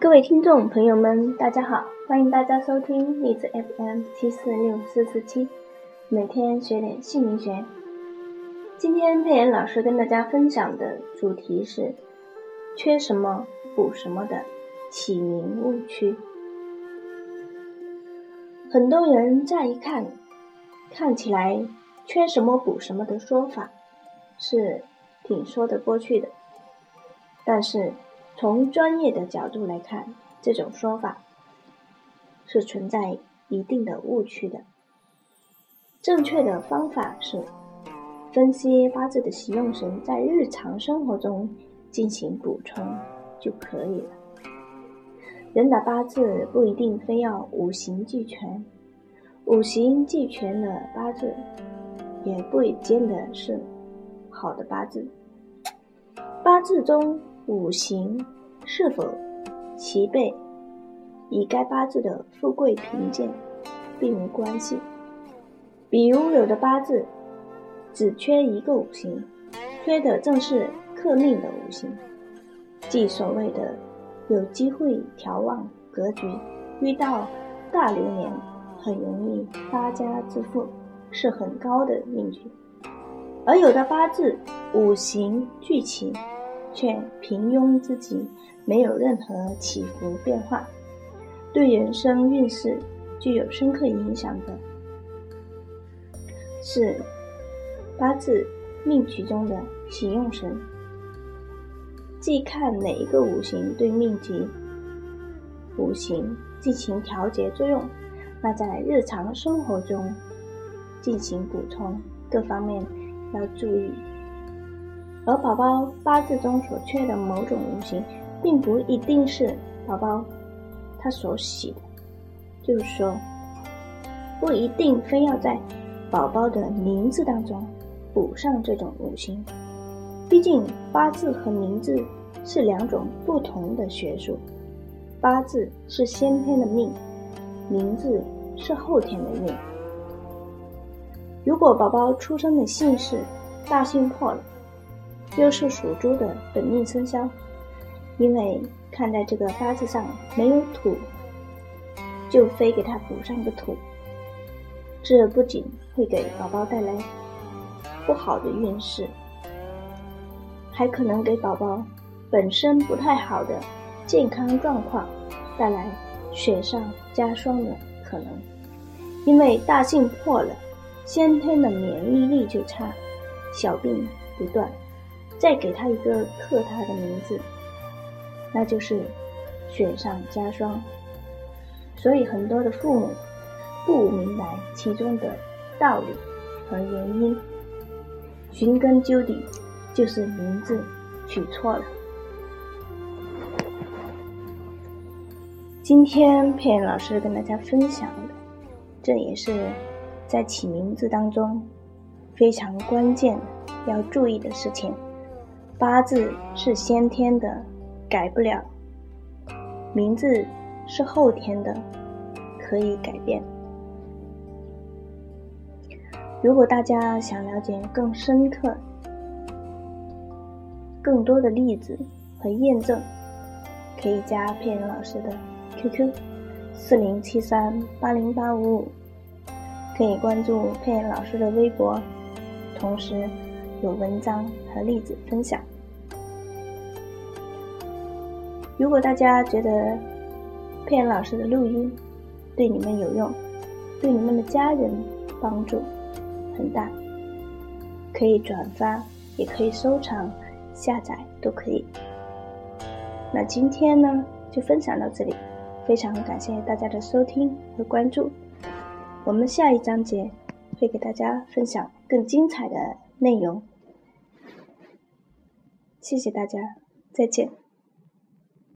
各位听众朋友们，大家好！欢迎大家收听荔枝 FM 七四六四四七，每天学点姓名学。今天佩妍老师跟大家分享的主题是“缺什么补什么”的起名误区。很多人乍一看，看起来“缺什么补什么”的说法是挺说得过去的，但是。从专业的角度来看，这种说法是存在一定的误区的。正确的方法是分析八字的喜用神，在日常生活中进行补充就可以了。人的八字不一定非要五行俱全，五行俱全的八字也不见得是好的八字。八字中。五行是否齐备，与该八字的富贵贫贱并无关系。比如有的八字只缺一个五行，缺的正是克命的五行，即所谓的有机会调旺格局，遇到大流年很容易发家致富，是很高的命局。而有的八字五行俱齐。却平庸之极，没有任何起伏变化，对人生运势具有深刻影响的，是八字命局中的喜用神。既看哪一个五行对命局五行进行调节作用，那在日常生活中进行补充，各方面要注意。而宝宝八字中所缺的某种五行，并不一定是宝宝他所喜的，就是说，不一定非要在宝宝的名字当中补上这种五行。毕竟八字和名字是两种不同的学术，八字是先天的命，名字是后天的运。如果宝宝出生的姓氏大姓破了，又是属猪的本命生肖，因为看在这个八字上没有土，就非给他补上个土。这不仅会给宝宝带来不好的运势，还可能给宝宝本身不太好的健康状况带来雪上加霜的可能。因为大姓破了，先天的免疫力就差，小病不断。再给他一个克他的名字，那就是雪上加霜。所以很多的父母不明白其中的道理和原因，寻根究底，就是名字取错了。今天佩妍老师跟大家分享的，这也是在起名字当中非常关键要注意的事情。八字是先天的，改不了；名字是后天的，可以改变。如果大家想了解更深刻、更多的例子和验证，可以加佩恩老师的 QQ：四零七三八零八五五，可以关注佩恩老师的微博，同时有文章和例子分享。如果大家觉得佩恩老师的录音对你们有用，对你们的家人帮助很大，可以转发，也可以收藏、下载，都可以。那今天呢，就分享到这里，非常感谢大家的收听和关注。我们下一章节会给大家分享更精彩的内容。谢谢大家，再见。